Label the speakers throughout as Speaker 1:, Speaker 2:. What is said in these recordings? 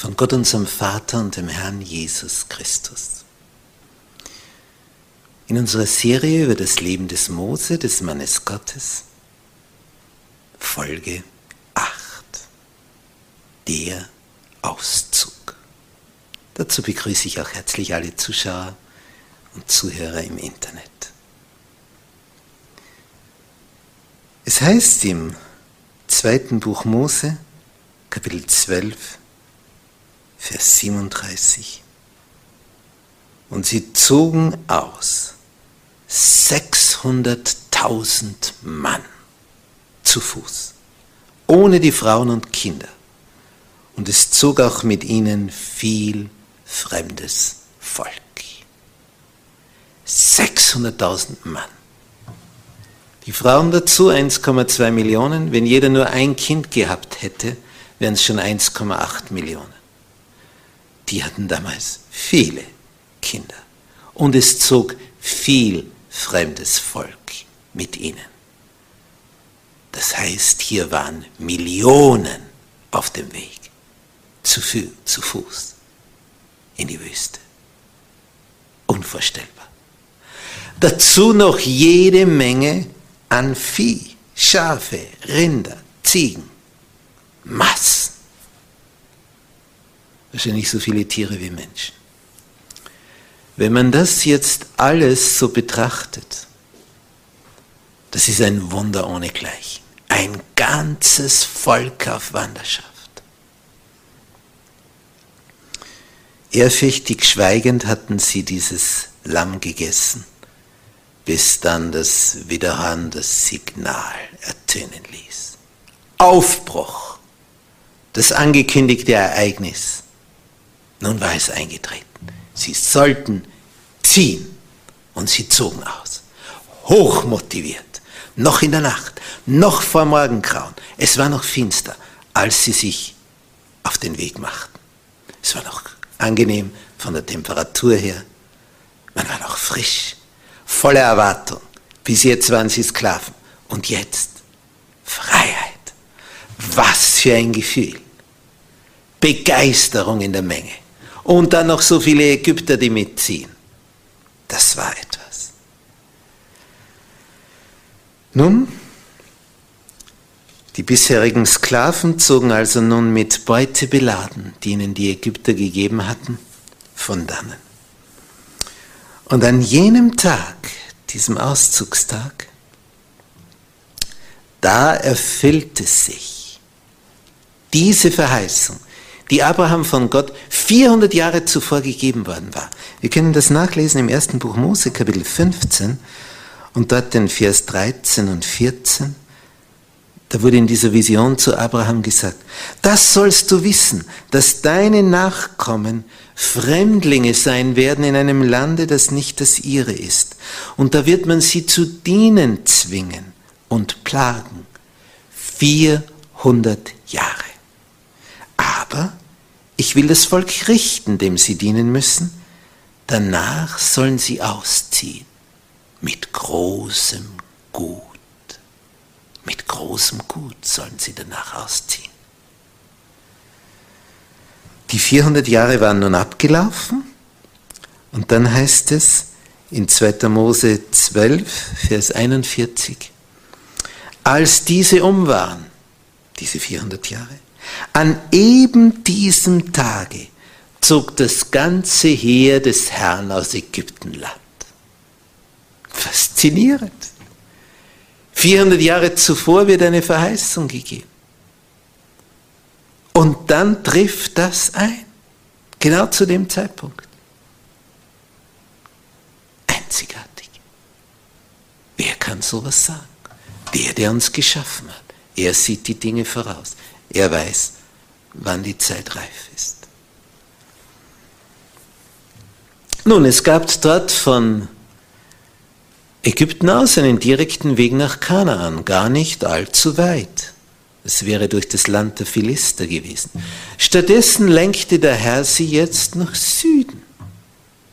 Speaker 1: von Gott unserem Vater und dem Herrn Jesus Christus. In unserer Serie über das Leben des Mose, des Mannes Gottes, Folge 8, der Auszug. Dazu begrüße ich auch herzlich alle Zuschauer und Zuhörer im Internet. Es heißt im zweiten Buch Mose, Kapitel 12, Vers 37. Und sie zogen aus 600.000 Mann zu Fuß, ohne die Frauen und Kinder. Und es zog auch mit ihnen viel fremdes Volk. 600.000 Mann. Die Frauen dazu 1,2 Millionen. Wenn jeder nur ein Kind gehabt hätte, wären es schon 1,8 Millionen die hatten damals viele Kinder. Und es zog viel fremdes Volk mit ihnen. Das heißt, hier waren Millionen auf dem Weg, zu, zu Fuß, in die Wüste. Unvorstellbar. Dazu noch jede Menge an Vieh, Schafe, Rinder, Ziegen, Massen wahrscheinlich so viele Tiere wie Menschen. Wenn man das jetzt alles so betrachtet, das ist ein Wunder ohnegleichen. Ein ganzes Volk auf Wanderschaft. Ehrfürchtig schweigend hatten sie dieses Lamm gegessen, bis dann das Widerhorn das Signal ertönen ließ. Aufbruch, das angekündigte Ereignis. Nun war es eingetreten. Sie sollten ziehen. Und sie zogen aus. Hochmotiviert. Noch in der Nacht. Noch vor Morgengrauen. Es war noch finster, als sie sich auf den Weg machten. Es war noch angenehm von der Temperatur her. Man war noch frisch. Voller Erwartung. Bis jetzt waren sie Sklaven. Und jetzt Freiheit. Was für ein Gefühl. Begeisterung in der Menge. Und dann noch so viele Ägypter, die mitziehen. Das war etwas. Nun, die bisherigen Sklaven zogen also nun mit Beute beladen, die ihnen die Ägypter gegeben hatten, von dannen. Und an jenem Tag, diesem Auszugstag, da erfüllte sich diese Verheißung, die Abraham von Gott 400 Jahre zuvor gegeben worden war. Wir können das nachlesen im ersten Buch Mose, Kapitel 15 und dort den Vers 13 und 14. Da wurde in dieser Vision zu Abraham gesagt, das sollst du wissen, dass deine Nachkommen Fremdlinge sein werden in einem Lande, das nicht das ihre ist. Und da wird man sie zu dienen zwingen und plagen. 400 Jahre. Aber ich will das Volk richten, dem sie dienen müssen. Danach sollen sie ausziehen mit großem Gut. Mit großem Gut sollen sie danach ausziehen. Die 400 Jahre waren nun abgelaufen und dann heißt es in 2. Mose 12, Vers 41, als diese um waren, diese 400 Jahre, an eben diesem Tage zog das ganze Heer des Herrn aus Ägyptenland. Faszinierend. 400 Jahre zuvor wird eine Verheißung gegeben. Und dann trifft das ein. Genau zu dem Zeitpunkt. Einzigartig. Wer kann sowas sagen? Der, der uns geschaffen hat. Er sieht die Dinge voraus. Er weiß, wann die Zeit reif ist. Nun, es gab dort von Ägypten aus einen direkten Weg nach Kanaan, gar nicht allzu weit. Es wäre durch das Land der Philister gewesen. Stattdessen lenkte der Herr sie jetzt nach Süden,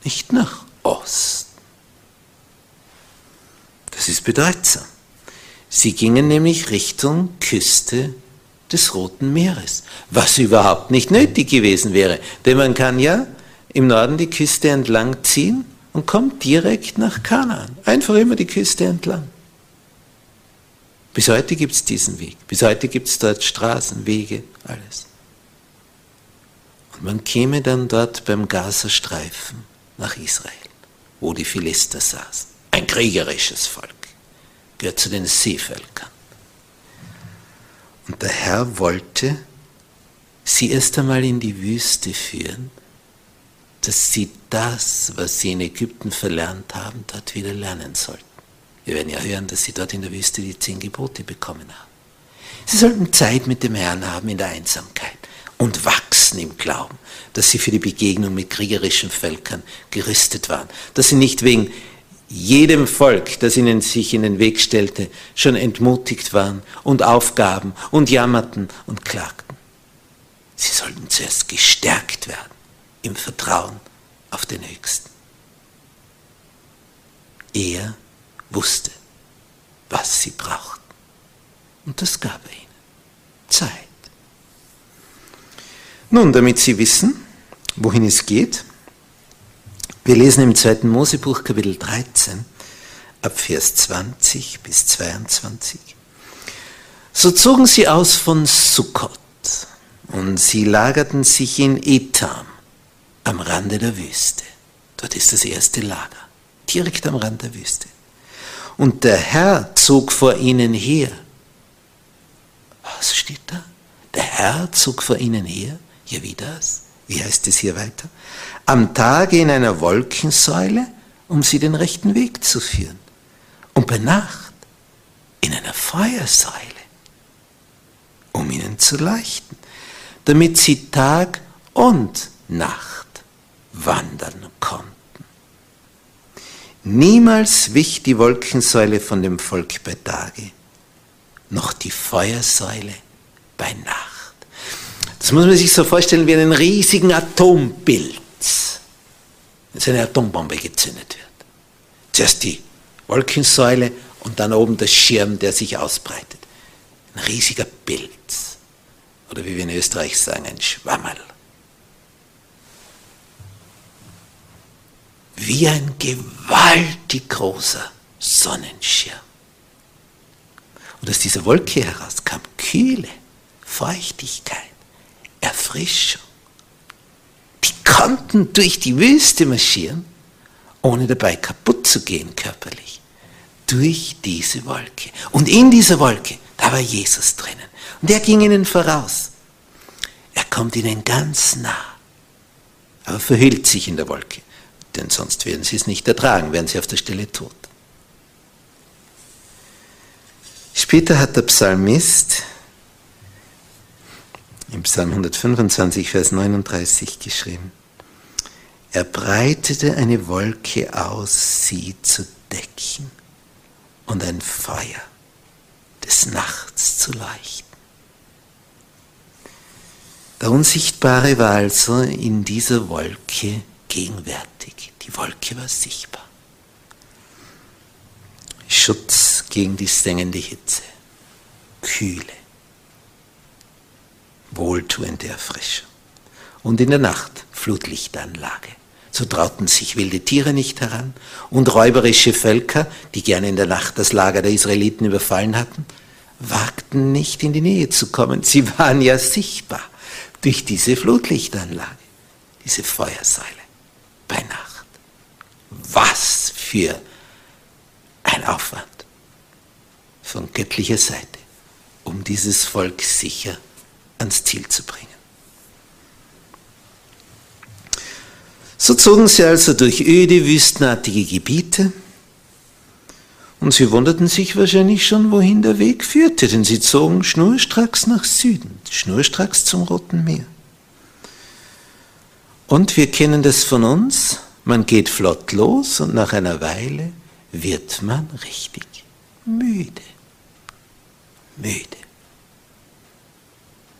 Speaker 1: nicht nach Osten. Das ist bedeutsam. Sie gingen nämlich Richtung Küste des Roten Meeres, was überhaupt nicht nötig gewesen wäre, denn man kann ja im Norden die Küste entlang ziehen und kommt direkt nach Kanaan. Einfach immer die Küste entlang. Bis heute gibt es diesen Weg. Bis heute gibt es dort Straßen, Wege, alles. Und man käme dann dort beim Gazastreifen nach Israel, wo die Philister saßen. Ein kriegerisches Volk, gehört zu den Seevölkern. Und der Herr wollte sie erst einmal in die Wüste führen, dass sie das, was sie in Ägypten verlernt haben, dort wieder lernen sollten. Wir werden ja hören, dass sie dort in der Wüste die zehn Gebote bekommen haben. Sie sollten Zeit mit dem Herrn haben in der Einsamkeit und wachsen im Glauben, dass sie für die Begegnung mit kriegerischen Völkern gerüstet waren, dass sie nicht wegen jedem Volk, das ihnen sich in den Weg stellte, schon entmutigt waren und aufgaben und jammerten und klagten. Sie sollten zuerst gestärkt werden im Vertrauen auf den Höchsten. Er wusste, was sie brauchten. Und das gab er ihnen. Zeit. Nun, damit Sie wissen, wohin es geht, wir lesen im 2. Mosebuch Kapitel 13 ab Vers 20 bis 22. So zogen sie aus von Sukkot und sie lagerten sich in Etam am Rande der Wüste. Dort ist das erste Lager, direkt am Rand der Wüste. Und der Herr zog vor ihnen her. Was steht da? Der Herr zog vor ihnen her. Ja, wie das? Wie heißt es hier weiter? Am Tage in einer Wolkensäule, um sie den rechten Weg zu führen. Und bei Nacht in einer Feuersäule, um ihnen zu leuchten, damit sie Tag und Nacht wandern konnten. Niemals wich die Wolkensäule von dem Volk bei Tage, noch die Feuersäule bei Nacht. Das muss man sich so vorstellen wie einen riesigen Atompilz, wenn eine Atombombe gezündet wird. Zuerst die Wolkensäule und dann oben der Schirm, der sich ausbreitet. Ein riesiger Pilz. Oder wie wir in Österreich sagen, ein Schwammerl. wie ein gewaltig großer Sonnenschirm. Und aus dieser Wolke heraus kam Kühle, Feuchtigkeit, Erfrischung. Die konnten durch die Wüste marschieren, ohne dabei kaputt zu gehen körperlich. Durch diese Wolke. Und in dieser Wolke, da war Jesus drinnen. Und er ging ihnen voraus. Er kommt ihnen ganz nah, aber verhüllt sich in der Wolke denn sonst werden sie es nicht ertragen, werden sie auf der Stelle tot. Später hat der Psalmist im Psalm 125, Vers 39 geschrieben, er breitete eine Wolke aus, sie zu decken und ein Feuer des Nachts zu leuchten. Der Unsichtbare war also in dieser Wolke gegenwärtig. Die Wolke war sichtbar. Schutz gegen die sengende Hitze, Kühle, wohltuende Erfrischung. Und in der Nacht Flutlichtanlage. So trauten sich wilde Tiere nicht heran und räuberische Völker, die gerne in der Nacht das Lager der Israeliten überfallen hatten, wagten nicht in die Nähe zu kommen. Sie waren ja sichtbar durch diese Flutlichtanlage, diese Feuersäule bei Nacht. Was für ein Aufwand von göttlicher Seite, um dieses Volk sicher ans Ziel zu bringen. So zogen sie also durch öde, wüstenartige Gebiete und sie wunderten sich wahrscheinlich schon, wohin der Weg führte, denn sie zogen schnurstracks nach Süden, schnurstracks zum Roten Meer. Und wir kennen das von uns, man geht flott los und nach einer Weile wird man richtig müde. Müde.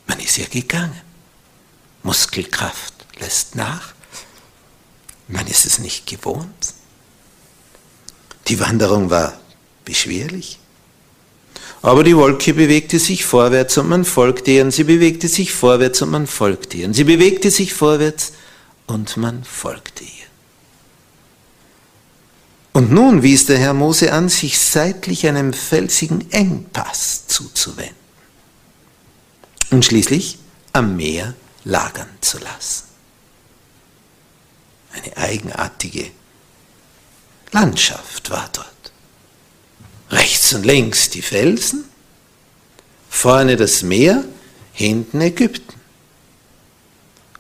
Speaker 1: Man ist ja gegangen. Muskelkraft lässt nach. Man ist es nicht gewohnt. Die Wanderung war beschwerlich. Aber die Wolke bewegte sich vorwärts und man folgte ihr, und sie bewegte sich vorwärts und man folgte ihr, und sie bewegte sich vorwärts und man folgte ihr. Und nun wies der Herr Mose an, sich seitlich einem felsigen Engpass zuzuwenden und schließlich am Meer lagern zu lassen. Eine eigenartige Landschaft war dort. Rechts und links die Felsen, vorne das Meer, hinten Ägypten.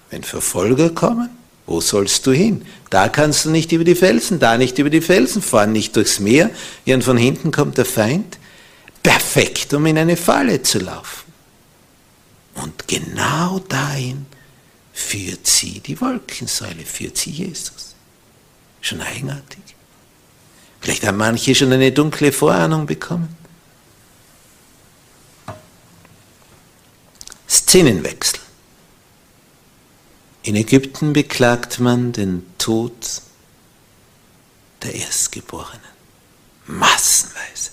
Speaker 1: Wenn Verfolger kommen, wo sollst du hin? Da kannst du nicht über die Felsen, da nicht über die Felsen fahren, nicht durchs Meer, und von hinten kommt der Feind. Perfekt, um in eine Falle zu laufen. Und genau dahin führt sie die Wolkensäule, führt sie Jesus. Schon eigenartig. Vielleicht haben manche schon eine dunkle Vorahnung bekommen. Szenenwechsel. In Ägypten beklagt man den Tod der Erstgeborenen. Massenweise.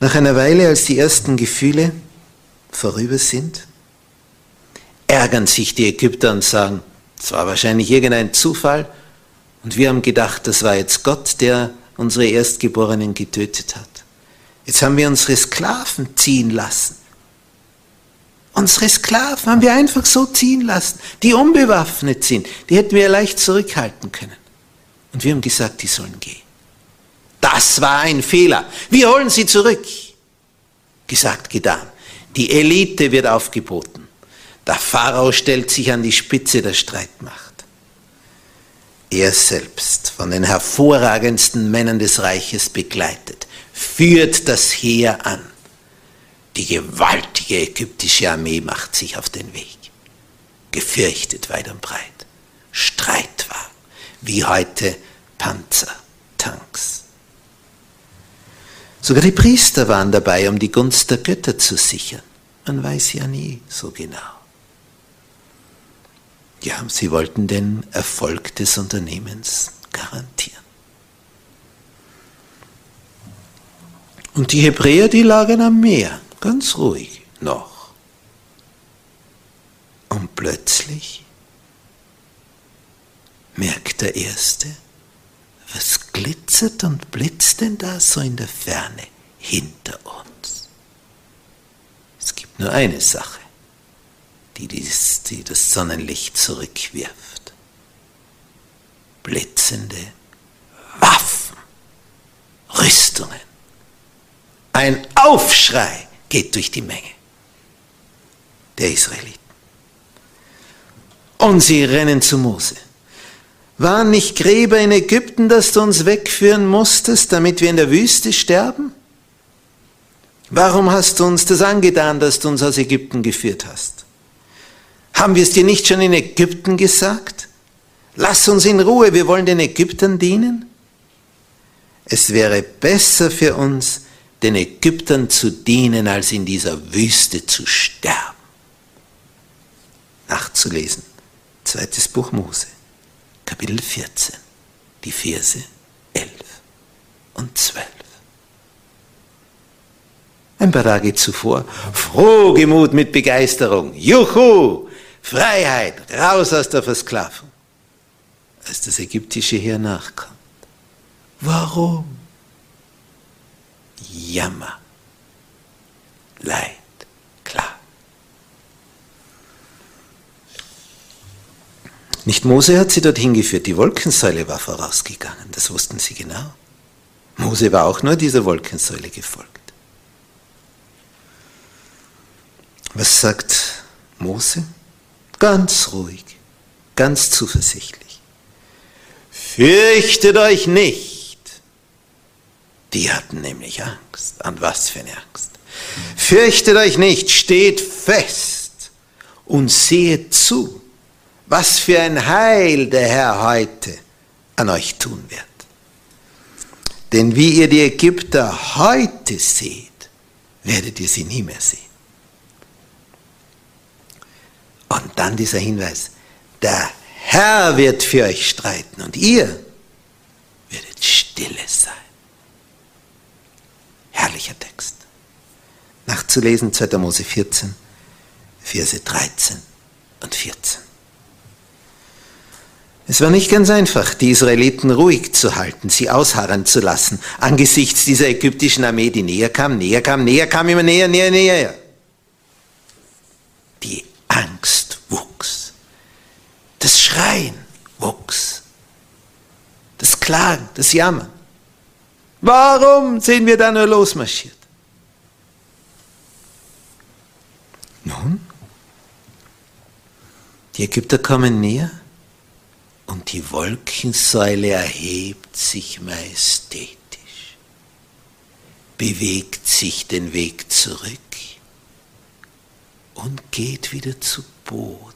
Speaker 1: Nach einer Weile, als die ersten Gefühle vorüber sind, ärgern sich die Ägypter und sagen, es war wahrscheinlich irgendein Zufall und wir haben gedacht, das war jetzt Gott, der unsere Erstgeborenen getötet hat. Jetzt haben wir unsere Sklaven ziehen lassen. Unsere Sklaven haben wir einfach so ziehen lassen, die unbewaffnet sind. Die hätten wir leicht zurückhalten können. Und wir haben gesagt, die sollen gehen. Das war ein Fehler. Wir holen sie zurück. Gesagt, getan. Die Elite wird aufgeboten. Der Pharao stellt sich an die Spitze der Streitmacht. Er selbst, von den hervorragendsten Männern des Reiches begleitet, führt das Heer an. Die gewaltige ägyptische Armee macht sich auf den Weg. Gefürchtet weit und breit. Streitwagen, wie heute Panzer, Tanks. Sogar die Priester waren dabei, um die Gunst der Götter zu sichern. Man weiß ja nie so genau. Ja, sie wollten den Erfolg des Unternehmens garantieren. Und die Hebräer, die lagen am Meer ganz ruhig noch. Und plötzlich merkt der Erste, was glitzert und blitzt denn da so in der Ferne hinter uns? Es gibt nur eine Sache, die, dies, die das Sonnenlicht zurückwirft. Blitzende Waffen, Rüstungen, ein Aufschrei geht durch die Menge der Israeliten. Und sie rennen zu Mose. Waren nicht Gräber in Ägypten, dass du uns wegführen musstest, damit wir in der Wüste sterben? Warum hast du uns das angetan, dass du uns aus Ägypten geführt hast? Haben wir es dir nicht schon in Ägypten gesagt? Lass uns in Ruhe, wir wollen den Ägyptern dienen. Es wäre besser für uns, den Ägyptern zu dienen, als in dieser Wüste zu sterben. nachzulesen. Zweites Buch Mose, Kapitel 14, die Verse 11 und 12. Ein paar Tage zuvor, Frohgemut mit Begeisterung, Juhu, Freiheit, raus aus der Versklavung. Als das ägyptische Heer nachkommt. Warum? Jammer, Leid, Nicht Mose hat sie dorthin geführt, die Wolkensäule war vorausgegangen, das wussten sie genau. Mose war auch nur dieser Wolkensäule gefolgt. Was sagt Mose? Ganz ruhig, ganz zuversichtlich. Fürchtet euch nicht. Die hatten nämlich Angst. An was für eine Angst? Fürchtet euch nicht, steht fest und seht zu, was für ein Heil der Herr heute an euch tun wird. Denn wie ihr die Ägypter heute seht, werdet ihr sie nie mehr sehen. Und dann dieser Hinweis, der Herr wird für euch streiten und ihr werdet stille sein. Herrlicher Text. Nachzulesen 2. Mose 14, Verse 13 und 14. Es war nicht ganz einfach, die Israeliten ruhig zu halten, sie ausharren zu lassen, angesichts dieser ägyptischen Armee, die näher kam, näher kam, näher kam, immer näher, näher, näher. Die Angst wuchs. Das Schreien wuchs. Das Klagen, das Jammern. Warum sind wir da nur losmarschiert? Nun, die Ägypter kommen näher und die Wolkensäule erhebt sich majestätisch, bewegt sich den Weg zurück und geht wieder zu Boden,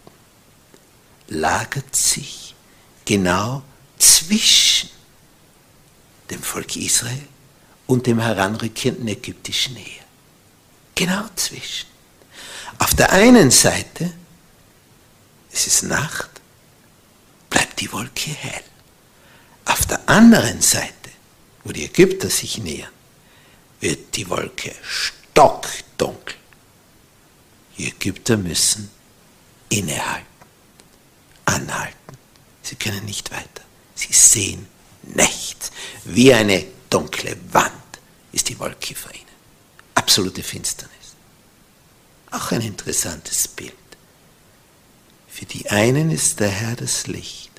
Speaker 1: lagert sich genau zwischen dem Volk Israel und dem heranrückenden ägyptischen Heer. Genau zwischen. Auf der einen Seite, es ist Nacht, bleibt die Wolke hell. Auf der anderen Seite, wo die Ägypter sich nähern, wird die Wolke stockdunkel. Die Ägypter müssen innehalten, anhalten. Sie können nicht weiter. Sie sehen nichts. Wie eine dunkle Wand ist die Wolke vor ihnen. Absolute Finsternis. Auch ein interessantes Bild. Für die einen ist der Herr das Licht,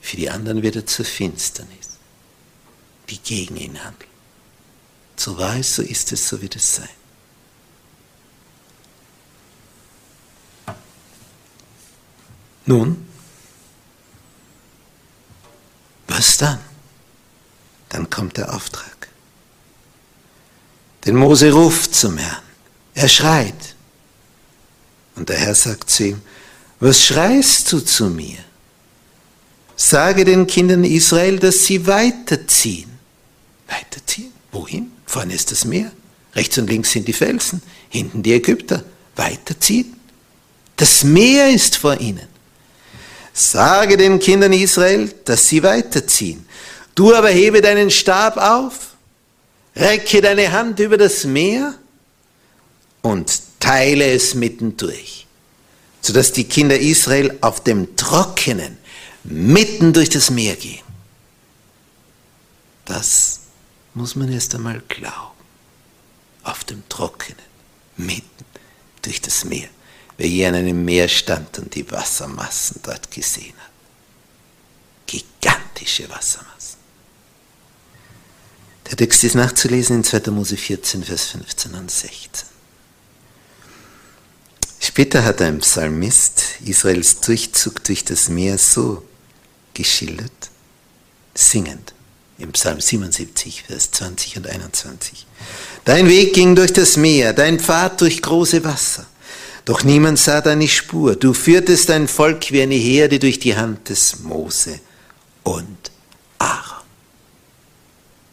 Speaker 1: für die anderen wird er zur Finsternis, die gegen ihn handelt. So war es, so ist es, so wird es sein. Nun, was dann? Dann kommt der Auftrag. Denn Mose ruft zum Herrn. Er schreit. Und der Herr sagt zu ihm, was schreist du zu mir? Sage den Kindern Israel, dass sie weiterziehen. Weiterziehen? Wohin? Vorne ist das Meer. Rechts und links sind die Felsen. Hinten die Ägypter. Weiterziehen? Das Meer ist vor ihnen. Sage den Kindern Israel, dass sie weiterziehen. Du aber hebe deinen Stab auf, recke deine Hand über das Meer und teile es mittendurch, sodass die Kinder Israel auf dem Trockenen mitten durch das Meer gehen. Das muss man erst einmal glauben. Auf dem Trockenen, mitten durch das Meer wer je an einem Meer stand und die Wassermassen dort gesehen hat. Gigantische Wassermassen. Der Text ist nachzulesen in 2. Mose 14, Vers 15 und 16. Später hat ein Psalmist Israels Durchzug durch das Meer so geschildert, singend, im Psalm 77, Vers 20 und 21. Dein Weg ging durch das Meer, dein Pfad durch große Wasser. Doch niemand sah deine Spur. Du führtest dein Volk wie eine Herde durch die Hand des Mose und Aaron.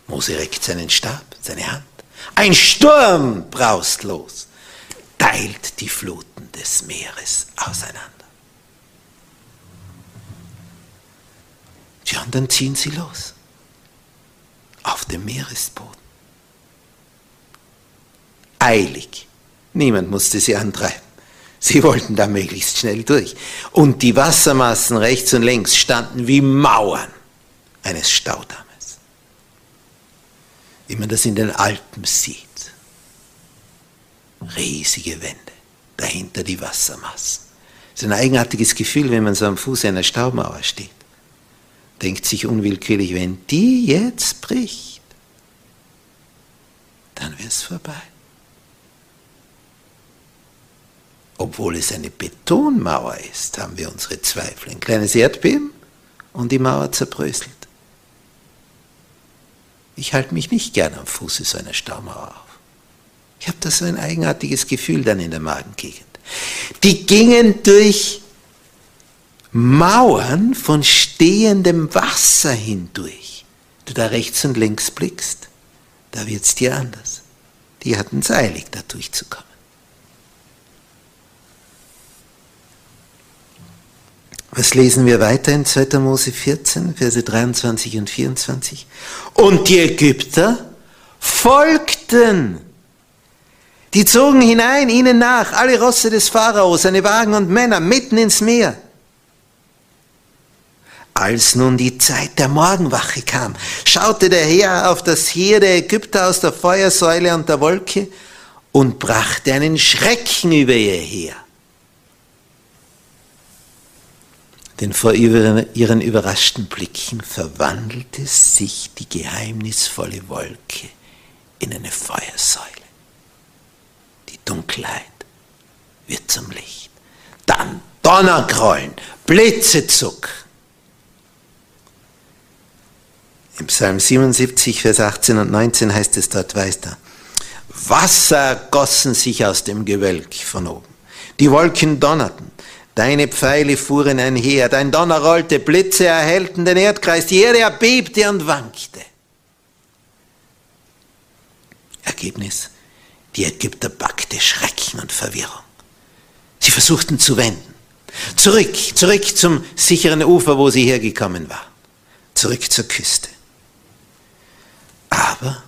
Speaker 1: Mose reckt seinen Stab, seine Hand. Ein Sturm braust los, teilt die Fluten des Meeres auseinander. Ja, und dann ziehen sie los. Auf dem Meeresboden. Eilig. Niemand musste sie antreiben. Sie wollten da möglichst schnell durch. Und die Wassermassen rechts und links standen wie Mauern eines Staudammes. Wie man das in den Alpen sieht. Riesige Wände, dahinter die Wassermassen. Es ist ein eigenartiges Gefühl, wenn man so am Fuße einer Staumauer steht. Denkt sich unwillkürlich, wenn die jetzt bricht, dann wird es vorbei. Obwohl es eine Betonmauer ist, haben wir unsere Zweifel. Ein kleines Erdbeben und die Mauer zerbröselt. Ich halte mich nicht gern am Fuße so einer Staumauer auf. Ich habe da so ein eigenartiges Gefühl dann in der Magengegend. Die gingen durch Mauern von stehendem Wasser hindurch. Du da rechts und links blickst, da wird es dir anders. Die hatten es eilig, da durchzukommen. Was lesen wir weiter in 2. Mose 14, Verse 23 und 24? Und die Ägypter folgten. Die zogen hinein, ihnen nach, alle Rosse des Pharaos, seine Wagen und Männer, mitten ins Meer. Als nun die Zeit der Morgenwache kam, schaute der Herr auf das Heer der Ägypter aus der Feuersäule und der Wolke und brachte einen Schrecken über ihr Heer. denn vor ihren überraschten Blicken verwandelte sich die geheimnisvolle Wolke in eine Feuersäule. Dunkelheit wird zum Licht. Dann Donnergrollen, Blitze zucken. Im Psalm 77, Vers 18 und 19 heißt es dort weiter. Wasser gossen sich aus dem Gewölk von oben. Die Wolken donnerten. Deine Pfeile fuhren einher, dein Donner rollte, Blitze erhellten den Erdkreis, die Erde erbebte und wankte. Ergebnis, die Ägypter packte Schrecken und Verwirrung. Sie versuchten zu wenden. Zurück, zurück zum sicheren Ufer, wo sie hergekommen waren. Zurück zur Küste. Aber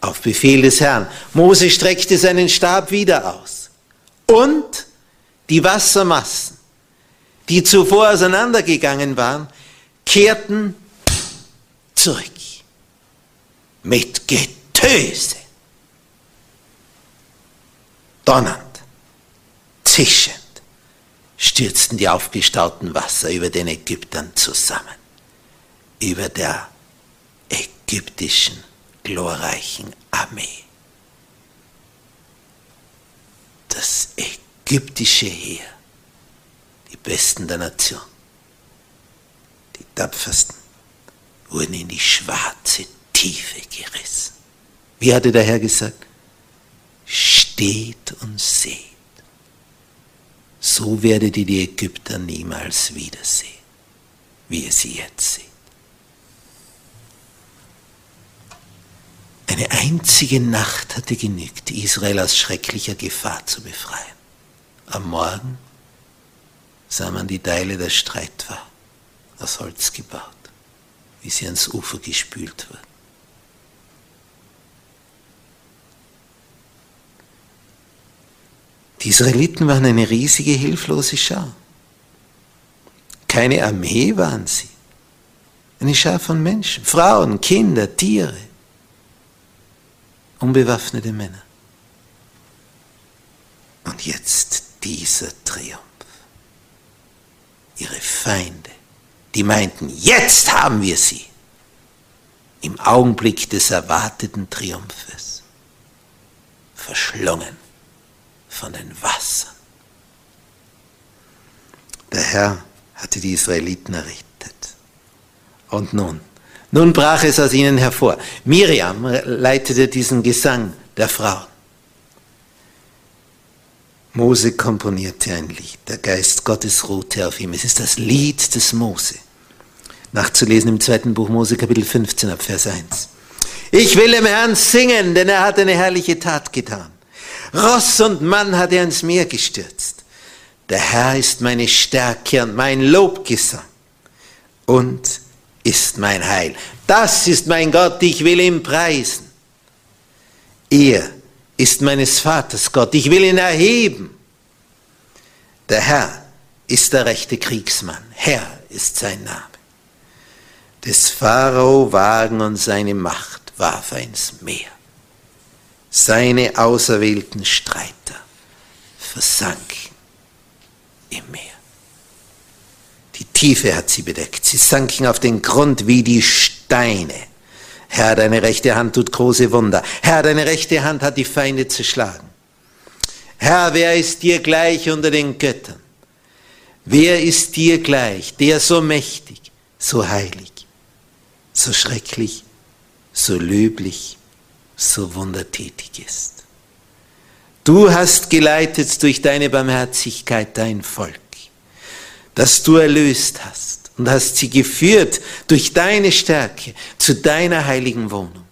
Speaker 1: auf Befehl des Herrn, Mose streckte seinen Stab wieder aus. Und die Wassermassen, die zuvor auseinandergegangen waren, kehrten zurück mit Getöse, donnernd, zischend, stürzten die aufgestauten Wasser über den Ägyptern zusammen, über der ägyptischen glorreichen Armee. Das ägyptische Heer, die Besten der Nation, die tapfersten, wurden in die schwarze Tiefe gerissen. Wie hatte der Herr gesagt? Steht und seht. So werdet ihr die Ägypter niemals wiedersehen, wie ihr sie jetzt seht. Eine einzige Nacht hatte genügt, Israel aus schrecklicher Gefahr zu befreien. Am Morgen sah man die Teile der Streitwahl aus Holz gebaut, wie sie ans Ufer gespült wurden. Die Israeliten waren eine riesige, hilflose Schar. Keine Armee waren sie. Eine Schar von Menschen, Frauen, Kinder, Tiere, unbewaffnete Männer. Und jetzt dieser Triumph. Ihre Feinde, die meinten, jetzt haben wir sie, im Augenblick des erwarteten Triumphes, verschlungen von den Wassern. Der Herr hatte die Israeliten errettet. Und nun, nun brach es aus ihnen hervor. Miriam leitete diesen Gesang der Frauen. Mose komponierte ein Lied. Der Geist Gottes ruhte auf ihm. Es ist das Lied des Mose. Nachzulesen im zweiten Buch Mose, Kapitel 15, ab Vers 1. Ich will dem Herrn singen, denn er hat eine herrliche Tat getan. Ross und Mann hat er ins Meer gestürzt. Der Herr ist meine Stärke und mein Lobgesang und ist mein Heil. Das ist mein Gott, ich will ihn preisen. Er ist meines Vaters Gott, ich will ihn erheben. Der Herr ist der rechte Kriegsmann, Herr ist sein Name. Des Pharao Wagen und seine Macht warf er ins Meer. Seine auserwählten Streiter versanken im Meer. Die Tiefe hat sie bedeckt. Sie sanken auf den Grund wie die Steine. Herr, deine rechte Hand tut große Wunder. Herr, deine rechte Hand hat die Feinde zerschlagen. Herr, wer ist dir gleich unter den Göttern? Wer ist dir gleich, der so mächtig, so heilig, so schrecklich, so löblich, so wundertätig ist? Du hast geleitet durch deine Barmherzigkeit dein Volk, das du erlöst hast und hast sie geführt durch deine Stärke zu deiner heiligen Wohnung.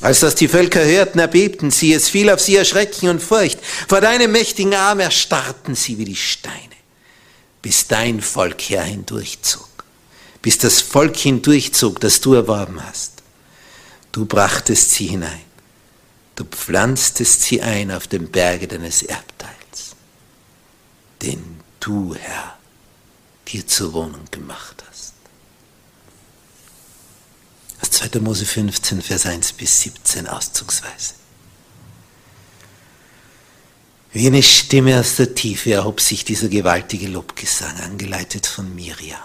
Speaker 1: Als das die Völker hörten, erbebten sie, es fiel auf sie Erschrecken und Furcht. Vor deinem mächtigen Arm erstarrten sie wie die Steine, bis dein Volk her hindurchzog, bis das Volk hindurchzog, das du erworben hast. Du brachtest sie hinein Du pflanztest sie ein auf dem Berge deines Erbteils, den du, Herr, dir zur Wohnung gemacht hast. Aus 2. Mose 15, Vers 1 bis 17 auszugsweise. Wie eine Stimme aus der Tiefe erhob sich dieser gewaltige Lobgesang, angeleitet von Miriam,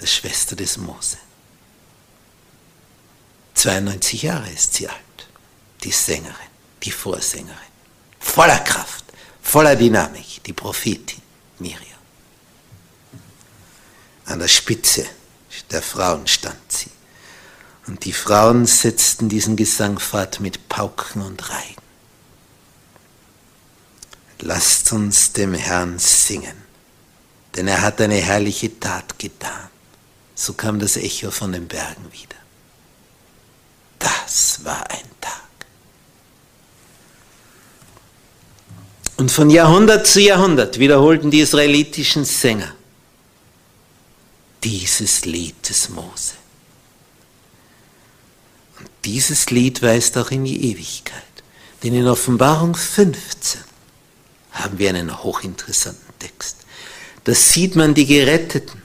Speaker 1: der Schwester des Mose. 92 Jahre ist sie alt die Sängerin, die Vorsängerin. Voller Kraft, voller Dynamik, die Prophetin Miriam. An der Spitze der Frauen stand sie. Und die Frauen setzten diesen Gesang fort mit Pauken und Reigen. Lasst uns dem Herrn singen, denn er hat eine herrliche Tat getan. So kam das Echo von den Bergen wieder. Das war ein Tag. Und von Jahrhundert zu Jahrhundert wiederholten die israelitischen Sänger dieses Lied des Mose. Und dieses Lied weist auch in die Ewigkeit. Denn in Offenbarung 15 haben wir einen hochinteressanten Text. Da sieht man die Geretteten,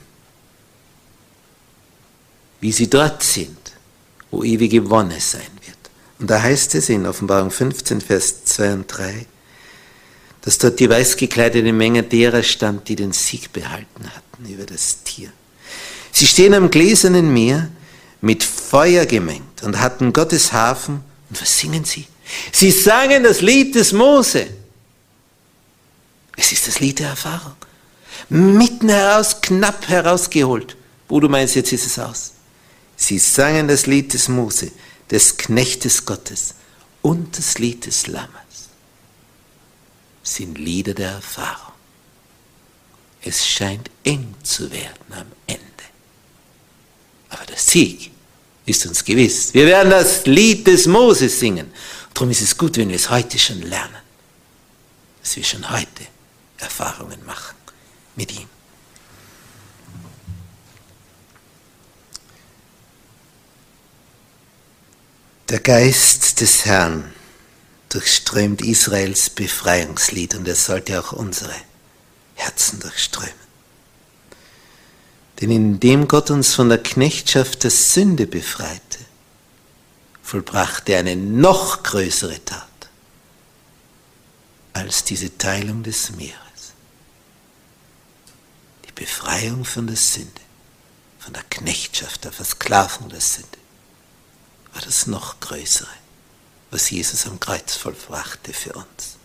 Speaker 1: wie sie dort sind, wo ewige Wonne sein wird. Und da heißt es in Offenbarung 15, Vers 2 und 3, dass dort die weißgekleidete Menge derer stand, die den Sieg behalten hatten über das Tier. Sie stehen am gläsernen Meer mit Feuer gemengt und hatten Gottes Hafen. Und was singen sie? Sie sangen das Lied des Mose. Es ist das Lied der Erfahrung. Mitten heraus, knapp herausgeholt. Wo du meinst, jetzt ist es aus. Sie sangen das Lied des Mose, des Knechtes Gottes und das Lied des Lammes sind Lieder der Erfahrung. Es scheint eng zu werden am Ende. Aber der Sieg ist uns gewiss. Wir werden das Lied des Moses singen. Darum ist es gut, wenn wir es heute schon lernen. Dass wir schon heute Erfahrungen machen mit ihm. Der Geist des Herrn durchströmt Israels Befreiungslied und es sollte auch unsere Herzen durchströmen. Denn indem Gott uns von der Knechtschaft der Sünde befreite, vollbrachte er eine noch größere Tat als diese Teilung des Meeres. Die Befreiung von der Sünde, von der Knechtschaft, der Versklavung der Sünde, war das noch größere was Jesus am Kreuz vollbrachte für uns.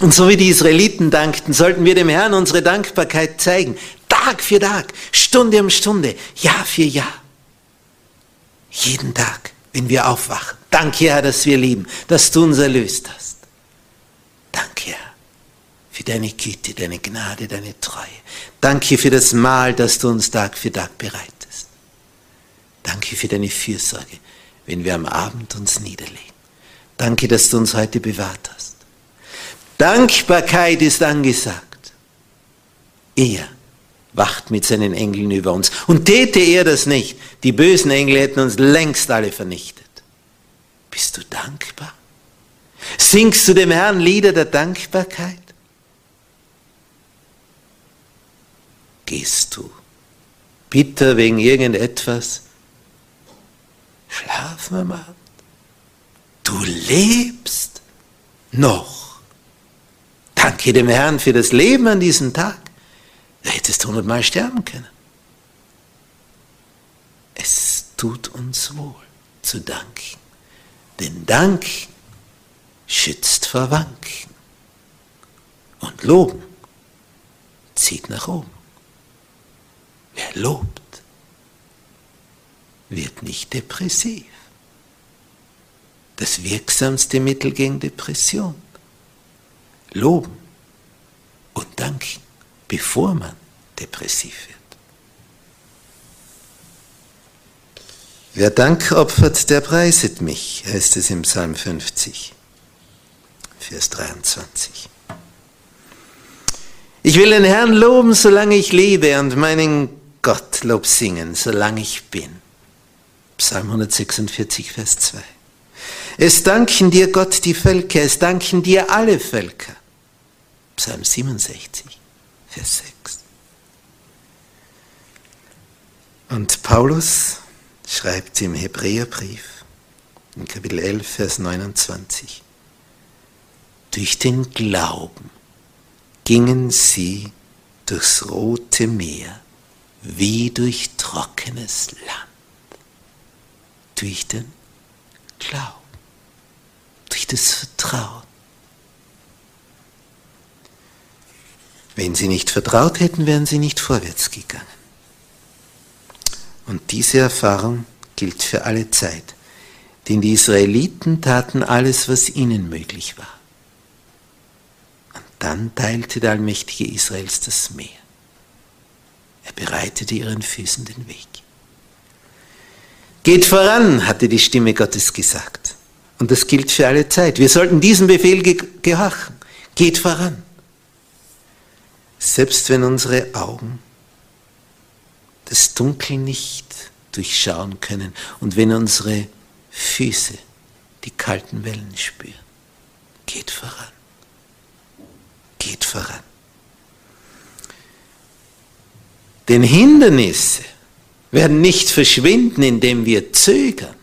Speaker 1: Und so wie die Israeliten dankten, sollten wir dem Herrn unsere Dankbarkeit zeigen. Tag für Tag, Stunde um Stunde, Jahr für Jahr. Jeden Tag, wenn wir aufwachen. Danke, Herr, dass wir lieben, dass du uns erlöst hast. Danke, Herr, für deine Güte, deine Gnade, deine Treue. Danke für das Mahl, das du uns Tag für Tag bereitest. Danke für deine Fürsorge wenn wir am Abend uns niederlegen. Danke, dass du uns heute bewahrt hast. Dankbarkeit ist angesagt. Er wacht mit seinen Engeln über uns. Und täte er das nicht, die bösen Engel hätten uns längst alle vernichtet. Bist du dankbar? Singst du dem Herrn Lieder der Dankbarkeit? Gehst du bitter wegen irgendetwas? Schlaf mal. Du lebst noch. Danke dem Herrn für das Leben an diesem Tag. Du hättest hundertmal sterben können. Es tut uns wohl zu danken. Denn Dank schützt vor Wanken. Und Loben zieht nach oben. Wer lobt, wird nicht depressiv. Das wirksamste Mittel gegen Depression. Loben und danken, bevor man depressiv wird. Wer Dank opfert, der preiset mich, heißt es im Psalm 50, Vers 23. Ich will den Herrn loben, solange ich lebe und meinen Gottlob singen, solange ich bin. Psalm 146, Vers 2. Es danken dir Gott die Völker, es danken dir alle Völker. Psalm 67, Vers 6. Und Paulus schreibt im Hebräerbrief, in Kapitel 11, Vers 29, durch den Glauben gingen sie durchs rote Meer wie durch trockenes Land. Durch den Glauben, durch das Vertrauen. Wenn sie nicht vertraut hätten, wären sie nicht vorwärts gegangen. Und diese Erfahrung gilt für alle Zeit. Denn die Israeliten taten alles, was ihnen möglich war. Und dann teilte der allmächtige Israels das Meer. Er bereitete ihren Füßen den Weg. Geht voran, hatte die Stimme Gottes gesagt. Und das gilt für alle Zeit. Wir sollten diesem Befehl ge gehorchen. Geht voran. Selbst wenn unsere Augen das Dunkel nicht durchschauen können und wenn unsere Füße die kalten Wellen spüren. Geht voran. Geht voran. Denn Hindernisse werden nicht verschwinden, indem wir zögern.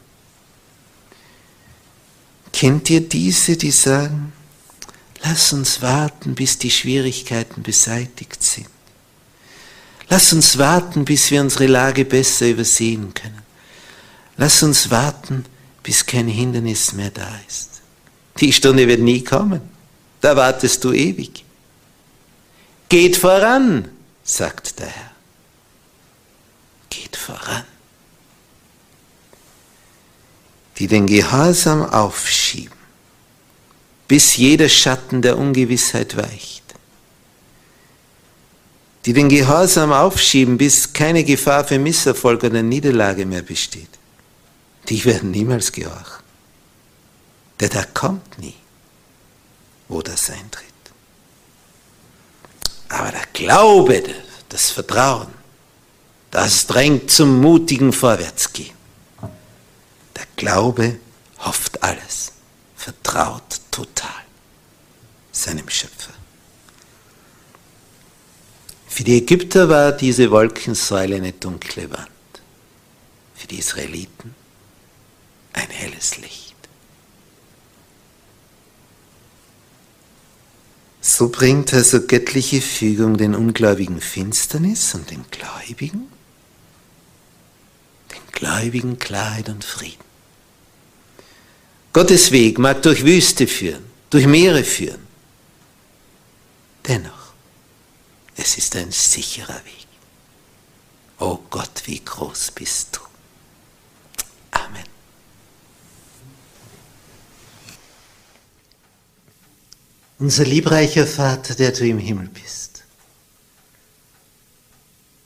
Speaker 1: Kennt ihr diese, die sagen, lass uns warten, bis die Schwierigkeiten beseitigt sind? Lass uns warten, bis wir unsere Lage besser übersehen können. Lass uns warten, bis kein Hindernis mehr da ist. Die Stunde wird nie kommen. Da wartest du ewig. Geht voran, sagt der Herr geht voran. Die den Gehorsam aufschieben, bis jeder Schatten der Ungewissheit weicht. Die den Gehorsam aufschieben, bis keine Gefahr für Misserfolg oder Niederlage mehr besteht. Die werden niemals gehorchen. Der da kommt nie, wo das eintritt. Aber der Glaube, das Vertrauen, das drängt zum mutigen Vorwärtsgehen. Der Glaube hofft alles, vertraut total seinem Schöpfer. Für die Ägypter war diese Wolkensäule eine dunkle Wand, für die Israeliten ein helles Licht. So bringt also göttliche Fügung den Ungläubigen Finsternis und den Gläubigen Gläubigen Klarheit und Frieden. Gottes Weg mag durch Wüste führen, durch Meere führen. Dennoch, es ist ein sicherer Weg. O oh Gott, wie groß bist du. Amen. Unser liebreicher Vater, der du im Himmel bist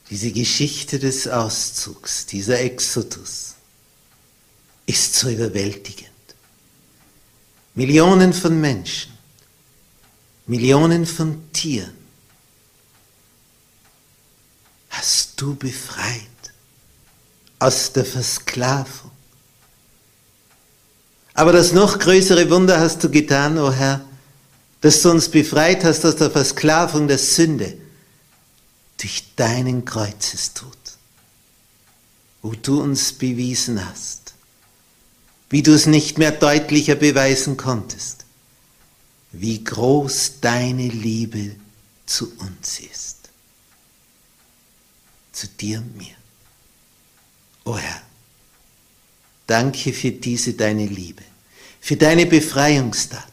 Speaker 1: diese Geschichte des Auszugs, dieser Exodus, ist so überwältigend. Millionen von Menschen Millionen von Tieren hast du befreit aus der Versklavung. Aber das noch größere Wunder hast du getan, o oh Herr, dass du uns befreit hast aus der Versklavung der Sünde durch deinen Kreuzestod, wo du uns bewiesen hast, wie du es nicht mehr deutlicher beweisen konntest, wie groß deine Liebe zu uns ist, zu dir und mir. O Herr, danke für diese deine Liebe, für deine Befreiungstat.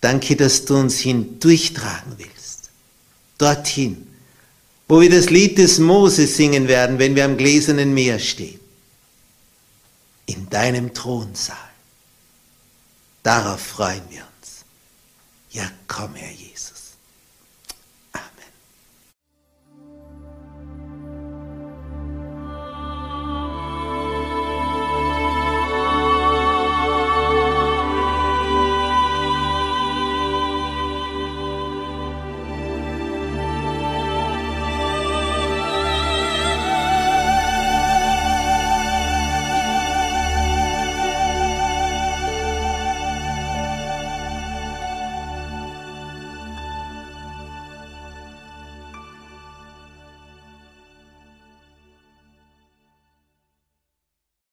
Speaker 1: Danke, dass du uns hindurchtragen willst, dorthin, wo wir das Lied des Moses singen werden, wenn wir am gläsernen Meer stehen, in deinem Thronsaal. Darauf freuen wir uns. Ja, komm, Herr Jesus.